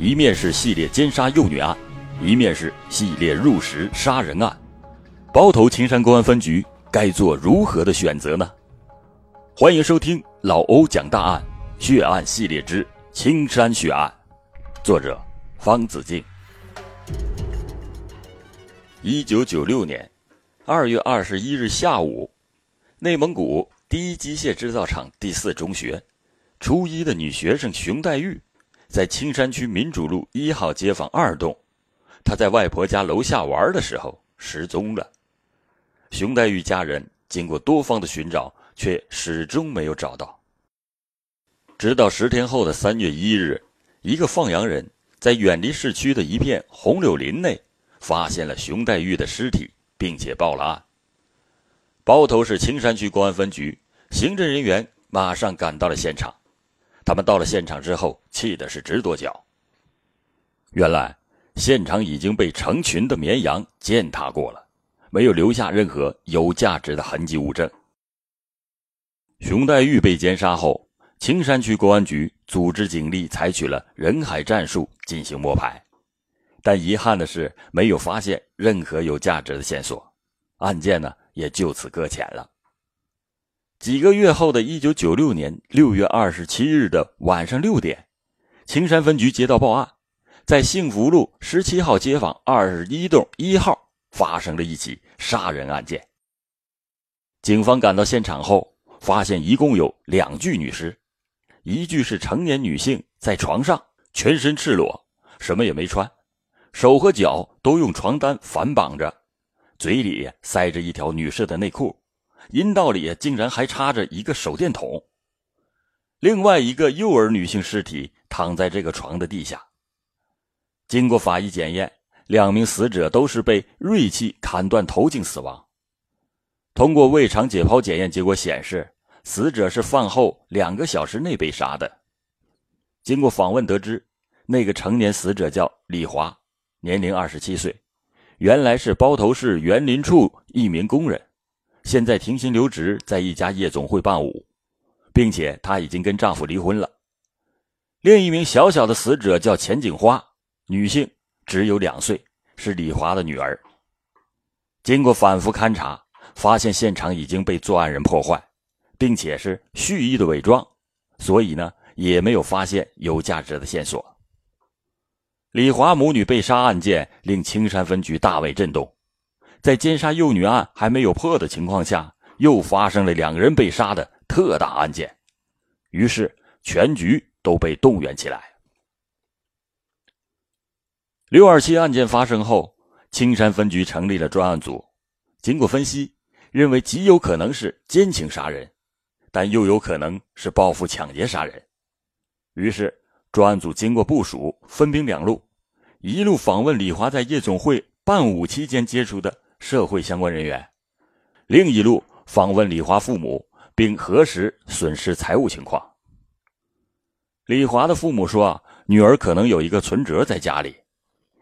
一面是系列奸杀幼女案，一面是系列入室杀人案，包头青山公安分局该做如何的选择呢？欢迎收听老欧讲大案血案系列之青山血案，作者方子敬。一九九六年二月二十一日下午，内蒙古第一机械制造厂第四中学。初一的女学生熊黛玉，在青山区民主路一号街坊二栋，他在外婆家楼下玩的时候失踪了。熊黛玉家人经过多方的寻找，却始终没有找到。直到十天后的三月一日，一个放羊人在远离市区的一片红柳林内，发现了熊黛玉的尸体，并且报了案。包头市青山区公安分局刑侦人员马上赶到了现场。他们到了现场之后，气的是直跺脚。原来，现场已经被成群的绵羊践踏过了，没有留下任何有价值的痕迹物证。熊黛玉被奸杀后，青山区公安局组织警力采取了人海战术进行摸排，但遗憾的是，没有发现任何有价值的线索，案件呢也就此搁浅了。几个月后的一九九六年六月二十七日的晚上六点，青山分局接到报案，在幸福路十七号街坊二十一栋一号发生了一起杀人案件。警方赶到现场后，发现一共有两具女尸，一具是成年女性在床上，全身赤裸，什么也没穿，手和脚都用床单反绑着，嘴里塞着一条女士的内裤。阴道里竟然还插着一个手电筒。另外一个幼儿女性尸体躺在这个床的地下。经过法医检验，两名死者都是被锐器砍断头颈死亡。通过胃肠解剖检验结果显示，死者是饭后两个小时内被杀的。经过访问得知，那个成年死者叫李华，年龄二十七岁，原来是包头市园林处一名工人。现在停薪留职，在一家夜总会伴舞，并且她已经跟丈夫离婚了。另一名小小的死者叫钱景花，女性，只有两岁，是李华的女儿。经过反复勘查，发现现场已经被作案人破坏，并且是蓄意的伪装，所以呢，也没有发现有价值的线索。李华母女被杀案件令青山分局大为震动。在奸杀幼女案还没有破的情况下，又发生了两个人被杀的特大案件，于是全局都被动员起来。六二七案件发生后，青山分局成立了专案组，经过分析，认为极有可能是奸情杀人，但又有可能是报复抢劫杀人。于是专案组经过部署，分兵两路，一路访问李华在夜总会伴舞期间接触的。社会相关人员，另一路访问李华父母，并核实损失财物情况。李华的父母说，女儿可能有一个存折在家里，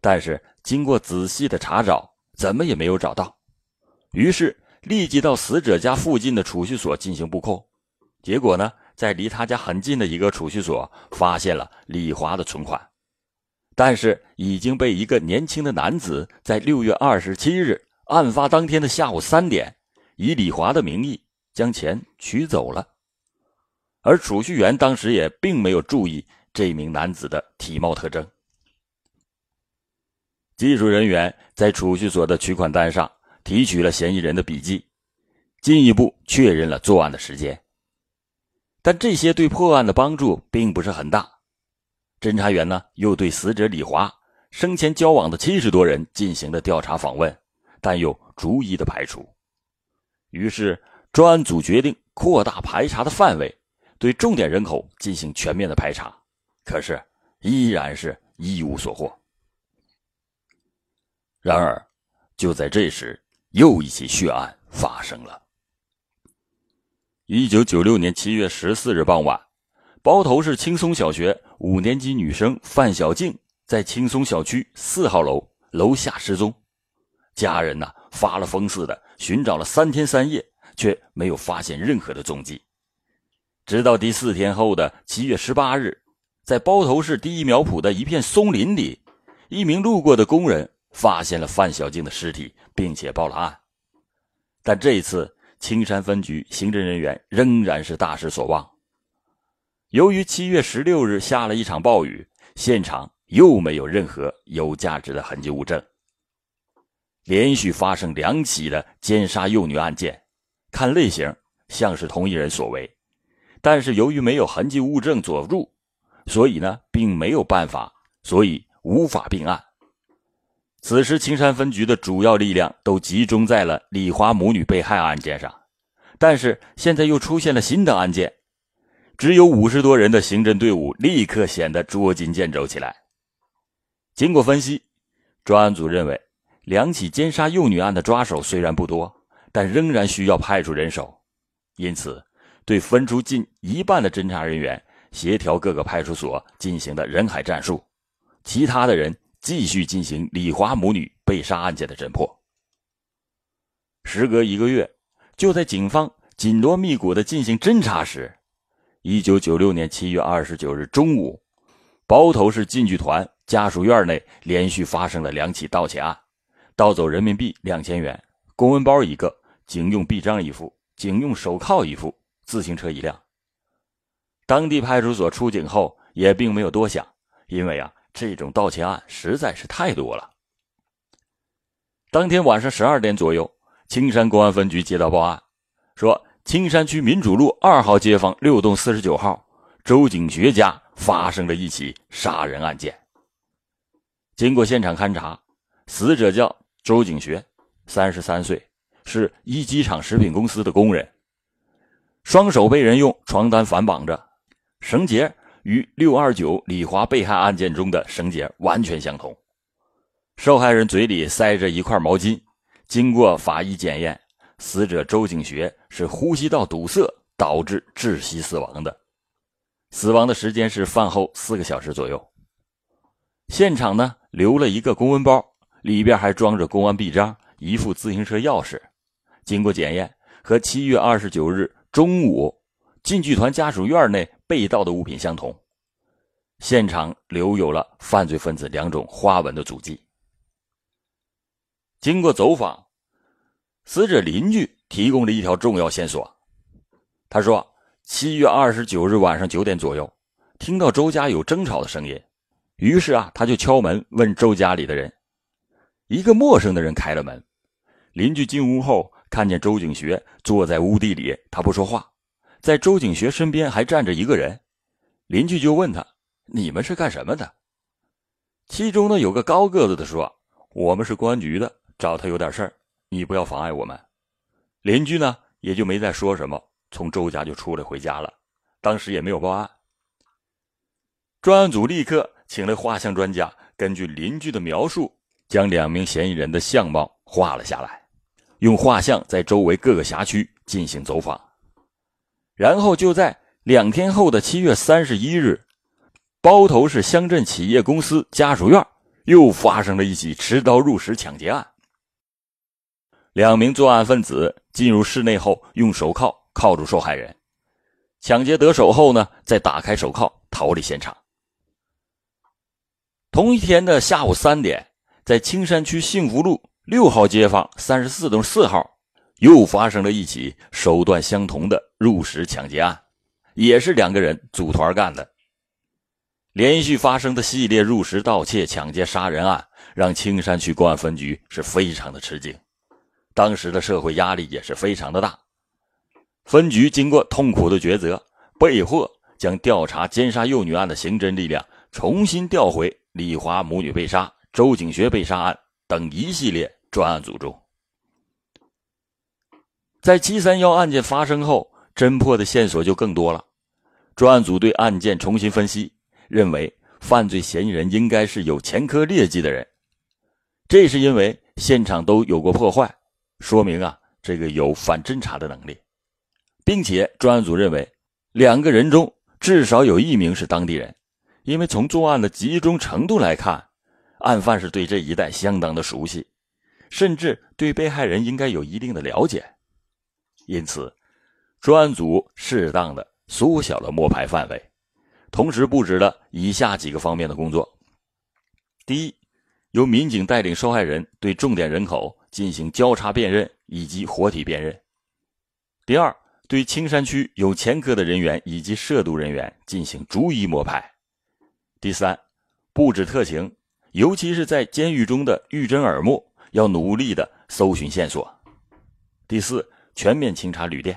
但是经过仔细的查找，怎么也没有找到。于是立即到死者家附近的储蓄所进行布控，结果呢，在离他家很近的一个储蓄所发现了李华的存款，但是已经被一个年轻的男子在六月二十七日。案发当天的下午三点，以李华的名义将钱取走了，而储蓄员当时也并没有注意这名男子的体貌特征。技术人员在储蓄所的取款单上提取了嫌疑人的笔迹，进一步确认了作案的时间。但这些对破案的帮助并不是很大。侦查员呢，又对死者李华生前交往的七十多人进行了调查访问。但又逐一的排除，于是专案组决定扩大排查的范围，对重点人口进行全面的排查，可是依然是一无所获。然而，就在这时，又一起血案发生了。一九九六年七月十四日傍晚，包头市青松小学五年级女生范小静在青松小区四号楼楼下失踪。家人呐，发了疯似的寻找了三天三夜，却没有发现任何的踪迹。直到第四天后的七月十八日，在包头市第一苗圃的一片松林里，一名路过的工人发现了范小静的尸体，并且报了案。但这一次，青山分局刑侦人员仍然是大失所望。由于七月十六日下了一场暴雨，现场又没有任何有价值的痕迹物证。连续发生两起的奸杀幼女案件，看类型像是同一人所为，但是由于没有痕迹物证佐助，所以呢，并没有办法，所以无法并案。此时，青山分局的主要力量都集中在了李华母女被害案件上，但是现在又出现了新的案件，只有五十多人的刑侦队伍立刻显得捉襟见肘起来。经过分析，专案组认为，两起奸杀幼女案的抓手虽然不多，但仍然需要派出人手，因此，对分出近一半的侦查人员，协调各个派出所进行的人海战术，其他的人。继续进行李华母女被杀案件的侦破。时隔一个月，就在警方紧锣密鼓的进行侦查时，一九九六年七月二十九日中午，包头市晋剧团家属院内连续发生了两起盗窃案，盗走人民币两千元、公文包一个、警用臂章一副、警用手铐一副、自行车一辆。当地派出所出警后也并没有多想，因为啊。这种盗窃案实在是太多了。当天晚上十二点左右，青山公安分局接到报案，说青山区民主路二号街坊六栋四十九号周景学家发生了一起杀人案件。经过现场勘查，死者叫周景学，三十三岁，是一机场食品公司的工人，双手被人用床单反绑着，绳结。与六二九李华被害案件中的绳结完全相同，受害人嘴里塞着一块毛巾。经过法医检验，死者周景学是呼吸道堵塞导致窒息死亡的，死亡的时间是饭后四个小时左右。现场呢留了一个公文包，里边还装着公安臂章、一副自行车钥匙。经过检验，和七月二十九日中午晋剧团家属院内。被盗的物品相同，现场留有了犯罪分子两种花纹的足迹。经过走访，死者邻居提供了一条重要线索。他说，七月二十九日晚上九点左右，听到周家有争吵的声音，于是啊，他就敲门问周家里的人。一个陌生的人开了门，邻居进屋后看见周景学坐在屋地里，他不说话。在周景学身边还站着一个人，邻居就问他：“你们是干什么的？”其中呢有个高个子的说：“我们是公安局的，找他有点事儿，你不要妨碍我们。”邻居呢也就没再说什么，从周家就出来回家了。当时也没有报案。专案组立刻请了画像专家，根据邻居的描述，将两名嫌疑人的相貌画了下来，用画像在周围各个辖区进行走访。然后就在两天后的七月三十一日，包头市乡镇企业公司家属院又发生了一起持刀入室抢劫案。两名作案分子进入室内后，用手铐铐住受害人，抢劫得手后呢，再打开手铐逃离现场。同一天的下午三点，在青山区幸福路六号街坊三十四栋四号。又发生了一起手段相同的入室抢劫案，也是两个人组团干的。连续发生的系列入室盗窃、抢劫、杀人案，让青山区公安分局是非常的吃惊。当时的社会压力也是非常的大。分局经过痛苦的抉择，被迫将调查奸杀幼女案的刑侦力量重新调回李华母女被杀、周景学被杀案等一系列专案组中。在七三幺案件发生后，侦破的线索就更多了。专案组对案件重新分析，认为犯罪嫌疑人应该是有前科劣迹的人。这是因为现场都有过破坏，说明啊，这个有反侦查的能力，并且专案组认为两个人中至少有一名是当地人，因为从作案的集中程度来看，案犯是对这一带相当的熟悉，甚至对被害人应该有一定的了解。因此，专案组适当的缩小了摸排范围，同时布置了以下几个方面的工作：第一，由民警带领受害人对重点人口进行交叉辨认以及活体辨认；第二，对青山区有前科的人员以及涉毒人员进行逐一摸排；第三，布置特情，尤其是在监狱中的玉珍耳目，要努力的搜寻线索；第四，全面清查旅店；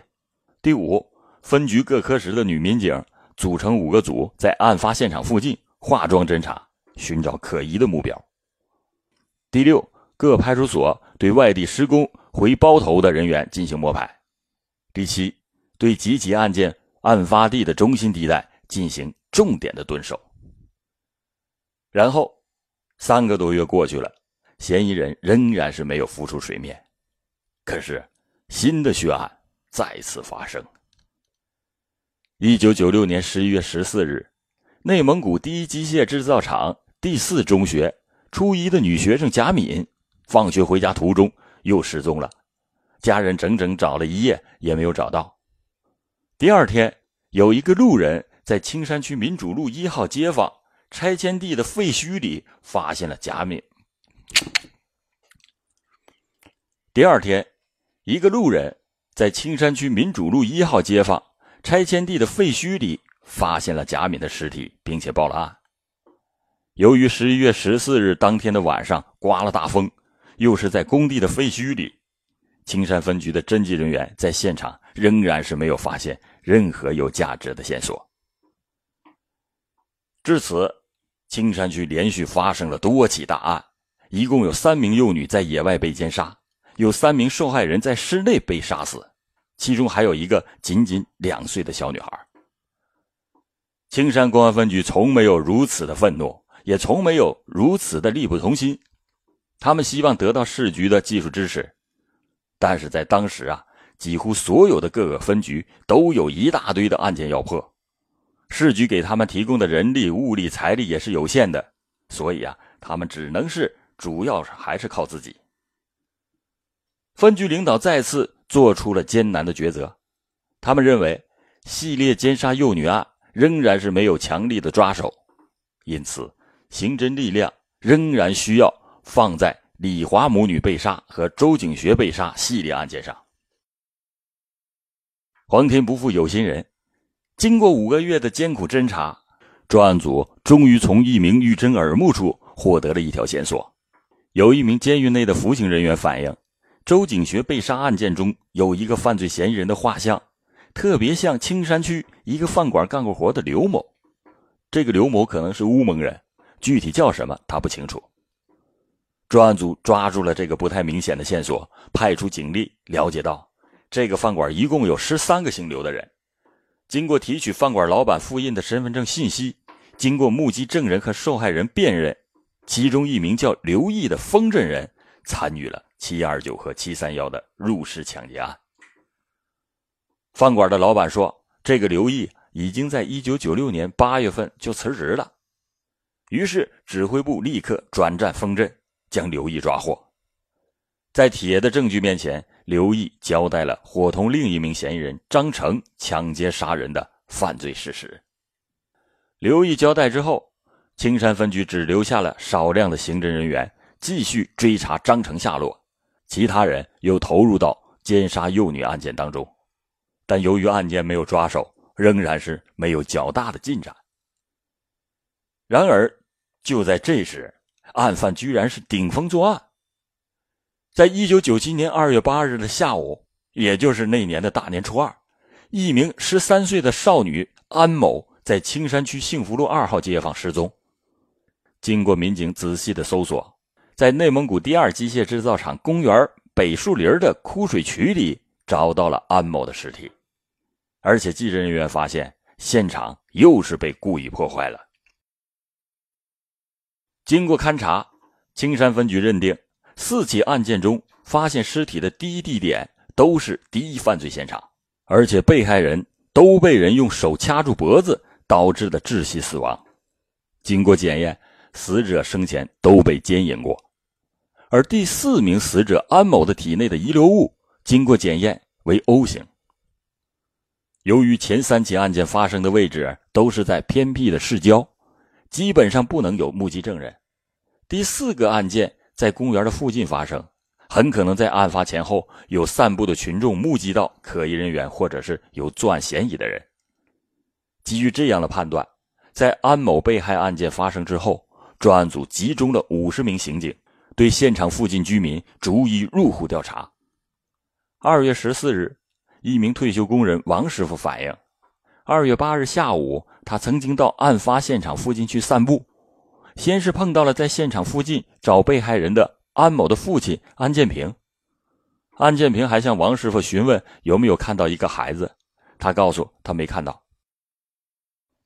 第五，分局各科室的女民警。组成五个组，在案发现场附近化妆侦查，寻找可疑的目标。第六，各派出所对外地施工回包头的人员进行摸排。第七，对几起案件案发地的中心地带进行重点的蹲守。然后，三个多月过去了，嫌疑人仍然是没有浮出水面。可是，新的血案再次发生。一九九六年十一月十四日，内蒙古第一机械制造厂第四中学初一的女学生贾敏，放学回家途中又失踪了，家人整整找了一夜也没有找到。第二天，有一个路人在青山区民主路一号街坊拆迁地的废墟里发现了贾敏。第二天，一个路人在青山区民主路一号街坊。拆迁地的废墟里发现了贾敏的尸体，并且报了案。由于十一月十四日当天的晚上刮了大风，又是在工地的废墟里，青山分局的侦缉人员在现场仍然是没有发现任何有价值的线索。至此，青山区连续发生了多起大案，一共有三名幼女在野外被奸杀，有三名受害人在室内被杀死。其中还有一个仅仅两岁的小女孩。青山公安分局从没有如此的愤怒，也从没有如此的力不从心。他们希望得到市局的技术支持，但是在当时啊，几乎所有的各个分局都有一大堆的案件要破，市局给他们提供的人力、物力、财力也是有限的，所以啊，他们只能是主要是还是靠自己。分局领导再次。做出了艰难的抉择，他们认为系列奸杀幼女案仍然是没有强力的抓手，因此刑侦力量仍然需要放在李华母女被杀和周景学被杀系列案件上。皇天不负有心人，经过五个月的艰苦侦查，专案组终于从一名玉珍耳目处获得了一条线索：有一名监狱内的服刑人员反映。周景学被杀案件中有一个犯罪嫌疑人的画像，特别像青山区一个饭馆干过活的刘某。这个刘某可能是乌蒙人，具体叫什么他不清楚。专案组抓住了这个不太明显的线索，派出警力了解到，这个饭馆一共有十三个姓刘的人。经过提取饭馆老板复印的身份证信息，经过目击证人和受害人辨认，其中一名叫刘毅的丰镇人参与了。七二九和七三幺的入室抢劫案，饭馆的老板说：“这个刘毅已经在一九九六年八月份就辞职了。”于是指挥部立刻转战丰镇，将刘毅抓获。在铁的证据面前，刘毅交代了伙同另一名嫌疑人张成抢劫杀人的犯罪事实。刘毅交代之后，青山分局只留下了少量的刑侦人员，继续追查张成下落。其他人又投入到奸杀幼女案件当中，但由于案件没有抓手，仍然是没有较大的进展。然而，就在这时，案犯居然是顶风作案。在一九九七年二月八日的下午，也就是那年的大年初二，一名十三岁的少女安某在青山区幸福路二号街坊失踪。经过民警仔细的搜索。在内蒙古第二机械制造厂公园北树林的枯水渠里找到了安某的尸体，而且技侦人员发现现场又是被故意破坏了。经过勘查，青山分局认定四起案件中发现尸体的第一地点都是第一犯罪现场，而且被害人都被人用手掐住脖子导致的窒息死亡。经过检验。死者生前都被奸淫过，而第四名死者安某的体内的遗留物经过检验为 O 型。由于前三起案件发生的位置都是在偏僻的市郊，基本上不能有目击证人。第四个案件在公园的附近发生，很可能在案发前后有散步的群众目击到可疑人员，或者是有作案嫌疑的人。基于这样的判断，在安某被害案件发生之后，专案组集中了五十名刑警，对现场附近居民逐一入户调查。二月十四日，一名退休工人王师傅反映，二月八日下午，他曾经到案发现场附近去散步，先是碰到了在现场附近找被害人的安某的父亲安建平。安建平还向王师傅询问有没有看到一个孩子，他告诉他没看到。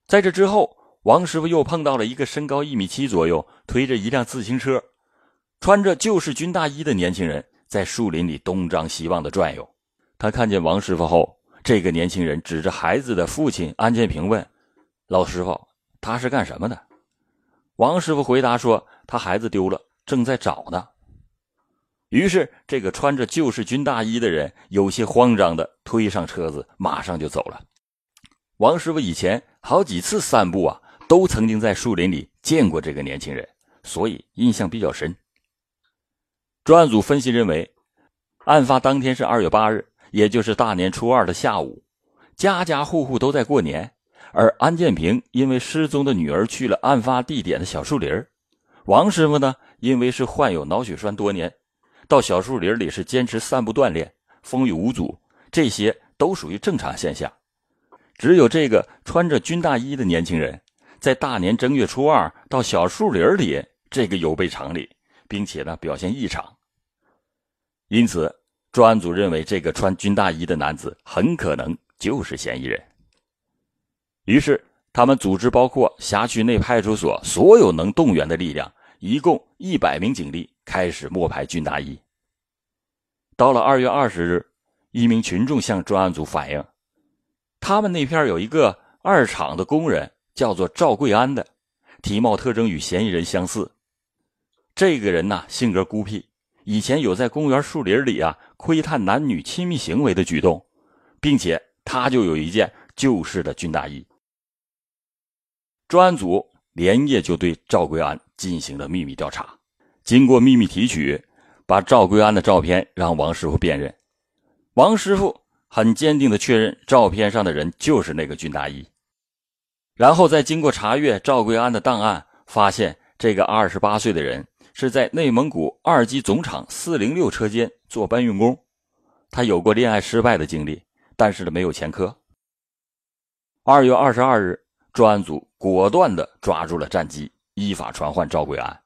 在这之后，王师傅又碰到了一个身高一米七左右、推着一辆自行车、穿着旧式军大衣的年轻人。在树林里东张西望的转悠，他看见王师傅后，这个年轻人指着孩子的父亲安建平问：“老师傅，他是干什么的？”王师傅回答说：“他孩子丢了，正在找呢。”于是，这个穿着旧式军大衣的人有些慌张的推上车子，马上就走了。王师傅以前好几次散步啊，都曾经在树林里见过这个年轻人，所以印象比较深。专案组分析认为，案发当天是二月八日，也就是大年初二的下午，家家户户都在过年。而安建平因为失踪的女儿去了案发地点的小树林王师傅呢，因为是患有脑血栓多年，到小树林里是坚持散步锻炼，风雨无阻，这些都属于正常现象。只有这个穿着军大衣的年轻人，在大年正月初二到小树林里，这个有悖常理，并且呢表现异常。因此，专案组认为这个穿军大衣的男子很可能就是嫌疑人。于是，他们组织包括辖区内派出所所有能动员的力量，一共一百名警力，开始摸排军大衣。到了二月二十日，一名群众向专案组反映，他们那片有一个二厂的工人，叫做赵贵安的，体貌特征与嫌疑人相似。这个人呢，性格孤僻。以前有在公园树林里啊窥探男女亲密行为的举动，并且他就有一件旧式的军大衣。专案组连夜就对赵贵安进行了秘密调查，经过秘密提取，把赵贵安的照片让王师傅辨认。王师傅很坚定的确认照片上的人就是那个军大衣。然后再经过查阅赵贵安的档案，发现这个二十八岁的人。是在内蒙古二级总厂四零六车间做搬运工，他有过恋爱失败的经历，但是呢没有前科。二月二十二日，专案组果断的抓住了战机，依法传唤赵贵安，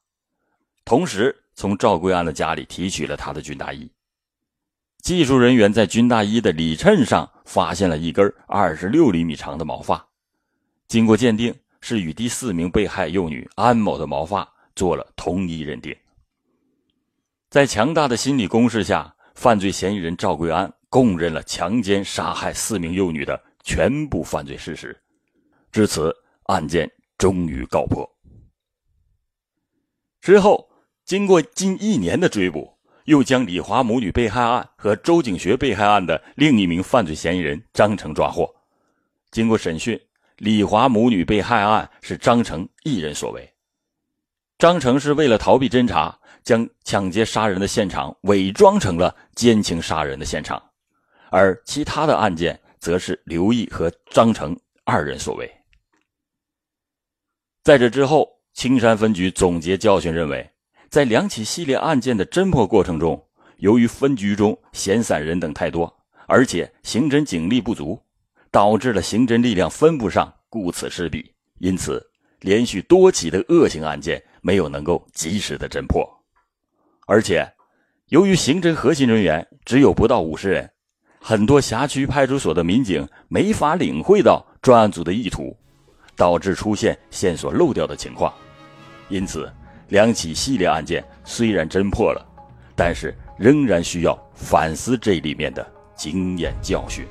同时从赵贵安的家里提取了他的军大衣。技术人员在军大衣的里衬上发现了一根二十六厘米长的毛发，经过鉴定，是与第四名被害幼女安某的毛发。做了同一认定，在强大的心理攻势下，犯罪嫌疑人赵贵安供认了强奸、杀害四名幼女的全部犯罪事实。至此，案件终于告破。之后，经过近一年的追捕，又将李华母女被害案和周景学被害案的另一名犯罪嫌疑人张成抓获。经过审讯，李华母女被害案是张成一人所为。张成是为了逃避侦查，将抢劫杀人的现场伪装成了奸情杀人的现场，而其他的案件则是刘毅和张成二人所为。在这之后，青山分局总结教训认为，在两起系列案件的侦破过程中，由于分局中闲散人等太多，而且刑侦警力不足，导致了刑侦力量分不上，顾此失彼，因此连续多起的恶性案件。没有能够及时的侦破，而且，由于刑侦核心人员只有不到五十人，很多辖区派出所的民警没法领会到专案组的意图，导致出现线索漏掉的情况。因此，两起系列案件虽然侦破了，但是仍然需要反思这里面的经验教训。